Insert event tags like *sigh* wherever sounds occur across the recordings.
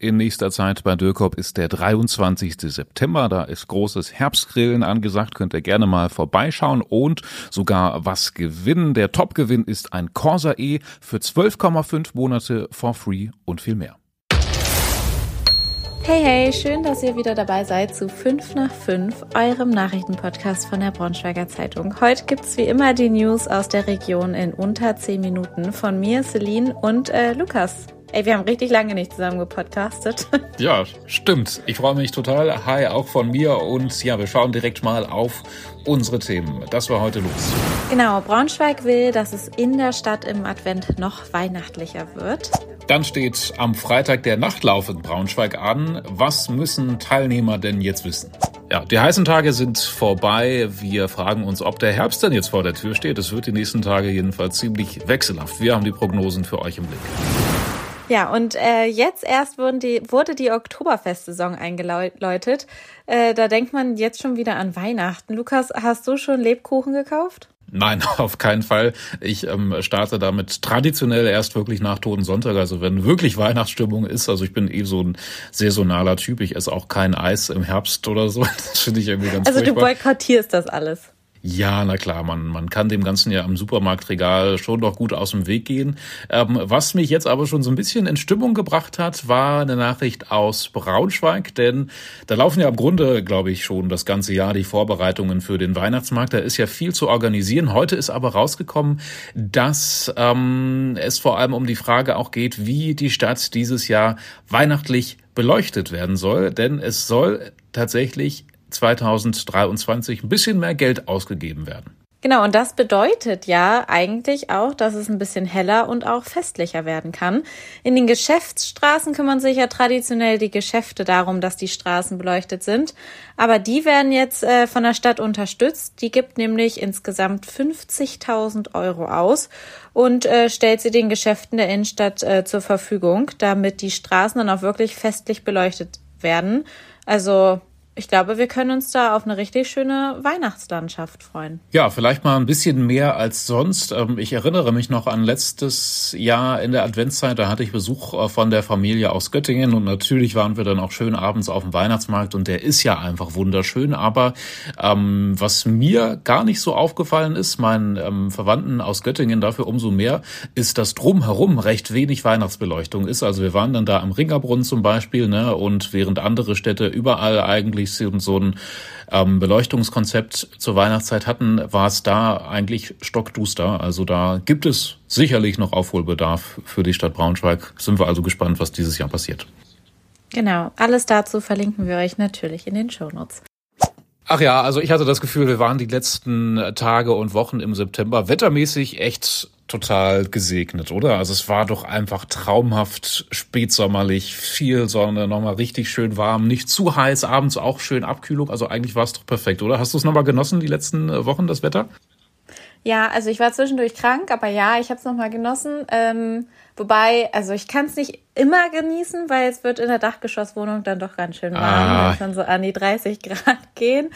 in nächster Zeit bei Dürkop ist der 23. September. Da ist großes Herbstgrillen angesagt. Könnt ihr gerne mal vorbeischauen und sogar was gewinnen. Der Topgewinn ist ein Corsa E für 12,5 Monate for free und viel mehr. Hey, hey, schön, dass ihr wieder dabei seid zu 5 nach 5, eurem Nachrichtenpodcast von der Braunschweiger Zeitung. Heute gibt's wie immer die News aus der Region in unter 10 Minuten von mir, Celine und äh, Lukas. Ey, wir haben richtig lange nicht zusammen gepodcastet. *laughs* Ja, stimmt. Ich freue mich total. Hi, auch von mir. Und ja, wir schauen direkt mal auf unsere Themen. Das war heute los. Genau, Braunschweig will, dass es in der Stadt im Advent noch weihnachtlicher wird. Dann steht am Freitag der Nachtlauf in Braunschweig an. Was müssen Teilnehmer denn jetzt wissen? Ja, die heißen Tage sind vorbei. Wir fragen uns, ob der Herbst denn jetzt vor der Tür steht. Es wird die nächsten Tage jedenfalls ziemlich wechselhaft. Wir haben die Prognosen für euch im Blick. Ja, und äh, jetzt erst wurden die, wurde die Oktoberfestsaison eingeläutet. Äh, da denkt man jetzt schon wieder an Weihnachten. Lukas, hast du schon Lebkuchen gekauft? Nein, *laughs* auf keinen Fall. Ich ähm, starte damit traditionell erst wirklich nach Toten Sonntag, also wenn wirklich Weihnachtsstimmung ist. Also ich bin eh so ein saisonaler Typ. Ich esse auch kein Eis im Herbst oder so. *laughs* Das finde ich irgendwie ganz Also furchtbar. du boykottierst das alles. Ja, na klar, man, man kann dem Ganzen ja am Supermarktregal schon doch gut aus dem Weg gehen. Ähm, was mich jetzt aber schon so ein bisschen in Stimmung gebracht hat, war eine Nachricht aus Braunschweig, denn da laufen ja im Grunde, glaube ich, schon das ganze Jahr die Vorbereitungen für den Weihnachtsmarkt. Da ist ja viel zu organisieren. Heute ist aber rausgekommen, dass ähm, es vor allem um die Frage auch geht, wie die Stadt dieses Jahr weihnachtlich beleuchtet werden soll, denn es soll tatsächlich 2023 ein bisschen mehr Geld ausgegeben werden. Genau, und das bedeutet ja eigentlich auch, dass es ein bisschen heller und auch festlicher werden kann. In den Geschäftsstraßen kümmern sich ja traditionell die Geschäfte darum, dass die Straßen beleuchtet sind. Aber die werden jetzt äh, von der Stadt unterstützt. Die gibt nämlich insgesamt 50.000 Euro aus und äh, stellt sie den Geschäften der Innenstadt äh, zur Verfügung, damit die Straßen dann auch wirklich festlich beleuchtet werden. Also ich glaube, wir können uns da auf eine richtig schöne Weihnachtslandschaft freuen. Ja, vielleicht mal ein bisschen mehr als sonst. Ähm, ich erinnere mich noch an letztes Jahr in der Adventszeit, da hatte ich Besuch äh, von der Familie aus Göttingen und natürlich waren wir dann auch schön abends auf dem Weihnachtsmarkt und der ist ja einfach wunderschön. Aber ähm, was mir gar nicht so aufgefallen ist, meinen ähm, Verwandten aus Göttingen dafür umso mehr, ist, dass drumherum recht wenig Weihnachtsbeleuchtung ist. Also wir waren dann da am Ringerbrunnen zum Beispiel, ne, und während andere Städte überall eigentlich wirklich so ein ähm, Beleuchtungskonzept zur Weihnachtszeit hatten, war es da eigentlich stockduster. Also da gibt es sicherlich noch Aufholbedarf für die Stadt Braunschweig. Sind wir also gespannt, was dieses Jahr passiert. Genau, alles dazu verlinken wir euch natürlich in den Shownotes. Ach ja, also ich hatte das Gefühl, wir waren die letzten Tage und Wochen im September wettermäßig echt total gesegnet, oder? Also es war doch einfach traumhaft spätsommerlich, viel Sonne, nochmal richtig schön warm, nicht zu heiß, abends auch schön Abkühlung. Also eigentlich war es doch perfekt, oder? Hast du es nochmal genossen, die letzten äh, Wochen, das Wetter? Ja, also ich war zwischendurch krank, aber ja, ich habe es nochmal genossen. Ähm, wobei, also ich kann es nicht immer genießen, weil es wird in der Dachgeschosswohnung dann doch ganz schön warm, ah. wenn es dann so an die 30 Grad gehen.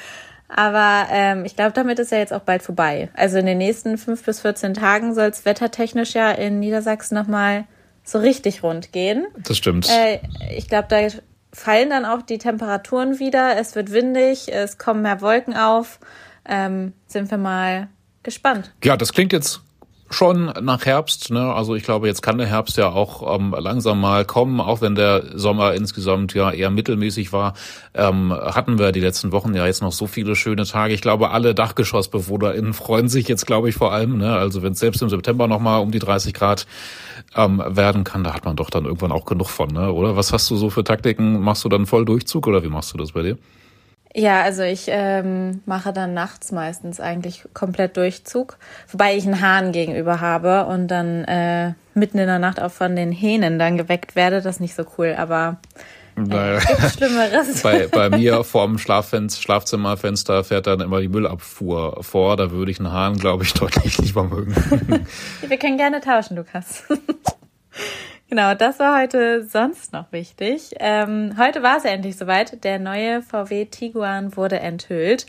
Aber ähm, ich glaube, damit ist ja jetzt auch bald vorbei. Also in den nächsten fünf bis 14 Tagen soll es wettertechnisch ja in Niedersachsen nochmal so richtig rund gehen. Das stimmt. Äh, ich glaube, da fallen dann auch die Temperaturen wieder. Es wird windig, es kommen mehr Wolken auf. Ähm, sind wir mal gespannt. Ja, das klingt jetzt schon nach Herbst. Ne? Also ich glaube, jetzt kann der Herbst ja auch ähm, langsam mal kommen, auch wenn der Sommer insgesamt ja eher mittelmäßig war. Ähm, hatten wir die letzten Wochen ja jetzt noch so viele schöne Tage. Ich glaube, alle DachgeschossbewohnerInnen freuen sich jetzt, glaube ich, vor allem. Ne? Also wenn es selbst im September nochmal um die 30 Grad ähm, werden kann, da hat man doch dann irgendwann auch genug von, ne? oder? Was hast du so für Taktiken? Machst du dann voll Durchzug oder wie machst du das bei dir? Ja, also ich ähm, mache dann nachts meistens eigentlich komplett Durchzug, wobei ich einen Hahn gegenüber habe und dann äh, mitten in der Nacht auch von den Hähnen dann geweckt werde. Das ist nicht so cool, aber Naja. Gibt's Schlimmeres. *laughs* bei, bei mir *laughs* vorm Schlaffenster, Schlafzimmerfenster fährt dann immer die Müllabfuhr vor. Da würde ich einen Hahn, glaube ich, *laughs* deutlich lieber mögen. Wir können gerne tauschen, Lukas. Genau, das war heute sonst noch wichtig. Ähm, heute war es endlich soweit. Der neue VW Tiguan wurde enthüllt.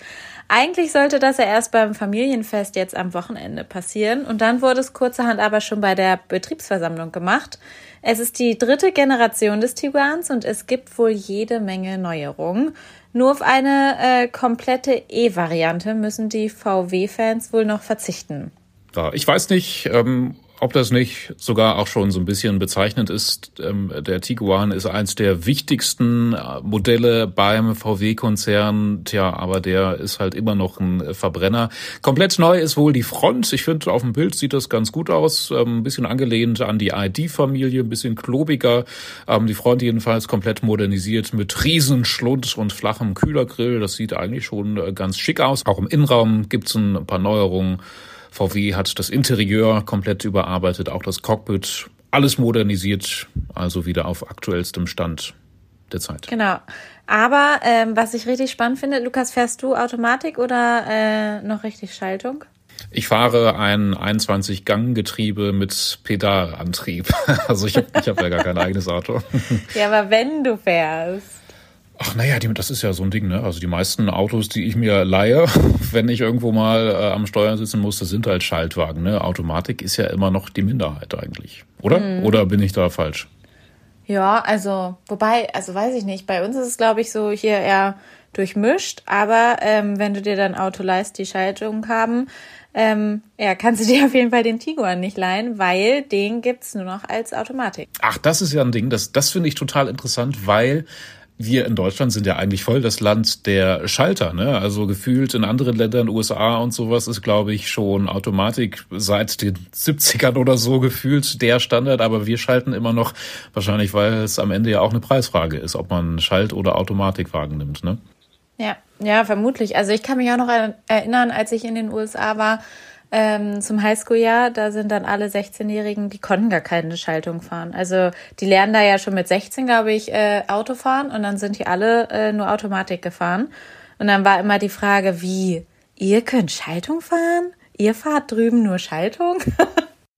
Eigentlich sollte das ja erst beim Familienfest jetzt am Wochenende passieren und dann wurde es kurzerhand aber schon bei der Betriebsversammlung gemacht. Es ist die dritte Generation des Tiguans und es gibt wohl jede Menge Neuerungen. Nur auf eine äh, komplette E-Variante müssen die VW-Fans wohl noch verzichten. Ich weiß nicht, ähm, ob das nicht sogar auch schon so ein bisschen bezeichnend ist. Ähm, der Tiguan ist eins der wichtigsten äh, Modelle beim VW-Konzern. Tja, aber der ist halt immer noch ein Verbrenner. Komplett neu ist wohl die Front. Ich finde, auf dem Bild sieht das ganz gut aus. Ähm, ein bisschen angelehnt an die ID-Familie, ein bisschen klobiger. Ähm, die Front jedenfalls komplett modernisiert mit Riesenschlund und flachem Kühlergrill. Das sieht eigentlich schon äh, ganz schick aus. Auch im Innenraum gibt's ein paar Neuerungen. VW hat das Interieur komplett überarbeitet, auch das Cockpit, alles modernisiert, also wieder auf aktuellstem Stand der Zeit. Genau. Aber ähm, was ich richtig spannend finde, Lukas, fährst du Automatik oder äh, noch richtig Schaltung? Ich fahre ein 21-Gang-Getriebe mit Pedalantrieb. *laughs* Also ich habe ich hab ja gar kein eigenes Auto. Ja, aber wenn du fährst. Ach naja, die, das ist ja so ein Ding, ne? Also die meisten Autos, die ich mir leihe, *laughs* wenn ich irgendwo mal äh, am Steuer sitzen muss, das sind halt Schaltwagen, ne? Automatik ist ja immer noch die Minderheit eigentlich, oder? Mhm. Oder bin ich da falsch? Ja, also, wobei, also weiß ich nicht, bei uns ist es, glaube ich, so hier eher durchmischt, aber ähm, wenn du dir dein Auto leist, die Schaltung haben, ähm, ja, kannst du *laughs* dir auf jeden Fall den Tiguan nicht leihen, weil den gibt's nur noch als Automatik. Ach, das ist ja ein Ding, das, das finde ich total interessant, weil wir in Deutschland sind ja eigentlich voll das Land der Schalter, ne? Also gefühlt in anderen Ländern, USA und sowas, ist, glaube ich, schon Automatik seit den 70ern oder so gefühlt der Standard, aber wir schalten immer noch, wahrscheinlich, weil es am Ende ja auch eine Preisfrage ist, ob man Schalt- oder Automatikwagen nimmt, ne? Ja, ja, vermutlich. Also ich kann mich auch noch erinnern, als ich in den USA war, ähm, zum Highschool-Jahr, da sind dann alle 16-Jährigen, die konnten gar keine Schaltung fahren. Also die lernen da ja schon mit 16, glaube ich, äh, Auto fahren und dann sind die alle äh, nur Automatik gefahren. Und dann war immer die Frage, wie, ihr könnt Schaltung fahren? Ihr fahrt drüben nur Schaltung? *laughs*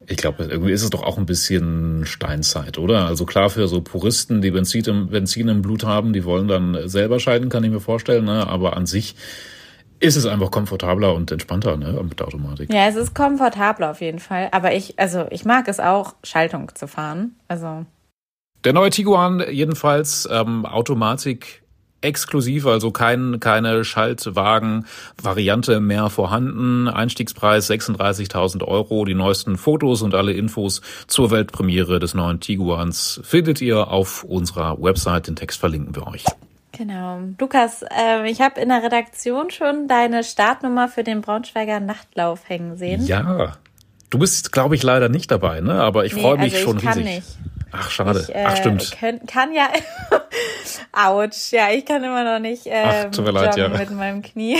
Ich glaube, irgendwie ist es doch auch ein bisschen Steinzeit, oder? Also klar, für so Puristen, die Benzin im, Benzin im Blut haben, die wollen dann selber schalten, kann ich mir vorstellen. Ne? Aber an sich ist es einfach komfortabler und entspannter ne, mit der Automatik. Ja, es ist komfortabler auf jeden Fall. Aber ich, also ich mag es auch, Schaltung zu fahren. Also. Der neue Tiguan jedenfalls ähm, Automatik exklusiv, also kein, keine Schaltwagen-Variante mehr vorhanden. Einstiegspreis 36.000 Euro. Die neuesten Fotos und alle Infos zur Weltpremiere des neuen Tiguans findet ihr auf unserer Website. Den Text verlinken wir euch. Genau. Lukas, äh, ich habe in der Redaktion schon deine Startnummer für den Braunschweiger Nachtlauf hängen sehen. Ja. Du bist, glaube ich, leider nicht dabei, ne? Aber ich nee, freue mich also schon ich kann riesig. Nicht. Ach, schade. Ich, äh, Ach, stimmt. Kann, kann ja. *laughs* Autsch. Ja, ich kann immer noch nicht ähm, Ach, leid, ja. mit meinem Knie.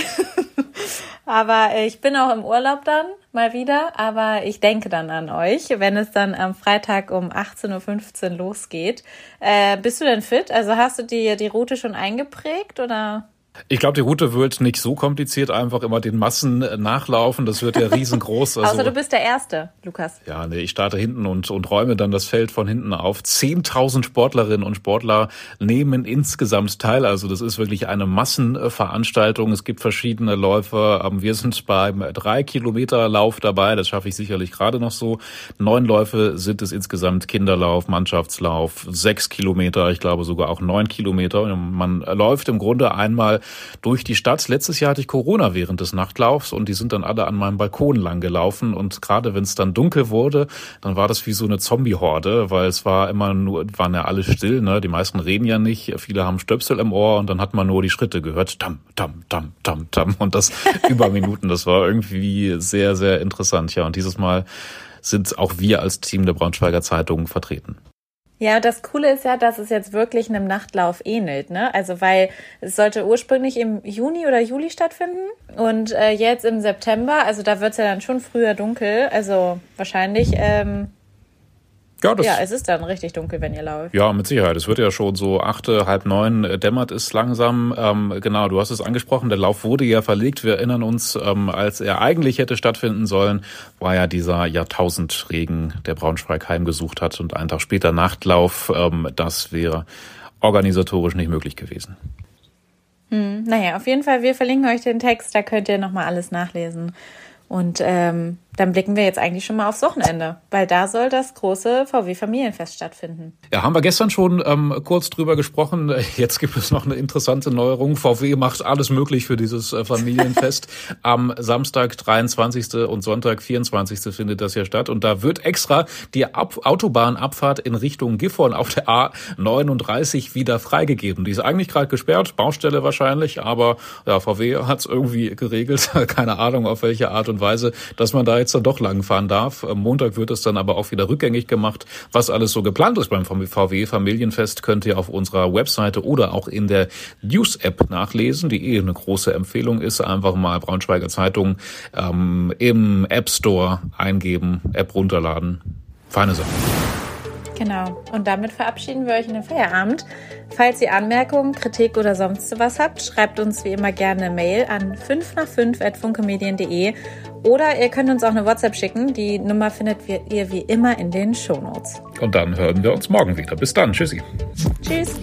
*laughs* aber äh, ich bin auch im Urlaub dann mal wieder. Aber ich denke dann an euch, wenn es dann am Freitag um 18.15 Uhr losgeht. Äh, bist du denn fit? Also hast du dir die Route schon eingeprägt oder? Ich glaube, die Route wird nicht so kompliziert, einfach immer den Massen nachlaufen. Das wird ja *laughs* riesengroß. Also, Außer du bist der Erste, Lukas. Ja, nee, ich starte hinten und, und räume dann das Feld von hinten auf. Zehntausend Sportlerinnen und Sportler nehmen insgesamt teil. Also das ist wirklich eine Massenveranstaltung. Es gibt verschiedene Läufe. Wir sind beim drei Kilometer Lauf dabei. Das schaffe ich sicherlich gerade noch so. Neun Läufe sind es insgesamt. Kinderlauf, Mannschaftslauf, sechs Kilometer. Ich glaube sogar auch neun Kilometer. Man läuft im Grunde einmal durch die Stadt. Letztes Jahr hatte ich Corona während des Nachtlaufs und die sind dann alle an meinem Balkon lang gelaufen und gerade wenn es dann dunkel wurde, dann war das wie so eine Zombie-Horde, weil es war immer nur, waren ja alle still, ne? Die meisten reden ja nicht, viele haben Stöpsel im Ohr und dann hat man nur die Schritte gehört, tam, tam, tam, tam, tam und das *laughs* über Minuten. Das war irgendwie sehr, sehr interessant, ja. Und dieses Mal sind auch wir als Team der Braunschweiger Zeitung vertreten. Ja, das Coole ist ja, dass es jetzt wirklich einem Nachtlauf ähnelt, ne? Also weil es sollte ursprünglich im Juni oder Juli stattfinden und äh, jetzt im September, also da wird's ja dann schon früher dunkel, also wahrscheinlich ähm, Ja, das, ja, es ist dann richtig dunkel, wenn ihr lauft. Ja, mit Sicherheit. Es wird ja schon so achte, halb neun äh, dämmert es langsam. Ähm, genau, du hast es angesprochen, der Lauf wurde ja verlegt. Wir erinnern uns, ähm, als er eigentlich hätte stattfinden sollen, war ja dieser Jahrtausendregen, der Braunschweig heimgesucht hat und einen Tag später Nachtlauf. Ähm, das wäre organisatorisch nicht möglich gewesen. Hm, naja, auf jeden Fall, wir verlinken euch den Text, da könnt ihr nochmal alles nachlesen. Und ähm, dann blicken wir jetzt eigentlich schon mal aufs Wochenende, weil da soll das große VW-Familienfest stattfinden. Ja, haben wir gestern schon ähm, kurz drüber gesprochen. *laughs* Jetzt gibt es noch eine interessante Neuerung. VW macht alles möglich für dieses äh, Familienfest. *laughs* Am Samstag 23. und Sonntag 24. findet das ja statt. Und da wird extra die Ab Autobahnabfahrt in Richtung Gifhorn auf der A39 wieder freigegeben. Die ist eigentlich gerade gesperrt, Baustelle wahrscheinlich, aber ja, VW hat es irgendwie geregelt. *laughs* Keine Ahnung, auf welche Art und Weise, dass man da jetzt dann doch lang fahren darf. Am Montag wird es dann aber auch wieder rückgängig gemacht. Was alles so geplant ist beim VW Familienfest, könnt ihr auf unserer Webseite oder auch in der News-App nachlesen, die eh eine große Empfehlung ist. Einfach mal Braunschweiger Zeitung ähm, im App Store eingeben, App runterladen. Feine Sache. Genau. Und damit verabschieden wir euch in den Feierabend. Falls ihr Anmerkungen, Kritik oder sonst was habt, schreibt uns wie immer gerne eine Mail an 5 nach 5 at funkemedien.de oder ihr könnt uns auch eine WhatsApp schicken. Die Nummer findet ihr wie immer in den Shownotes. Und dann hören wir uns morgen wieder. Bis dann. Tschüssi. Tschüss.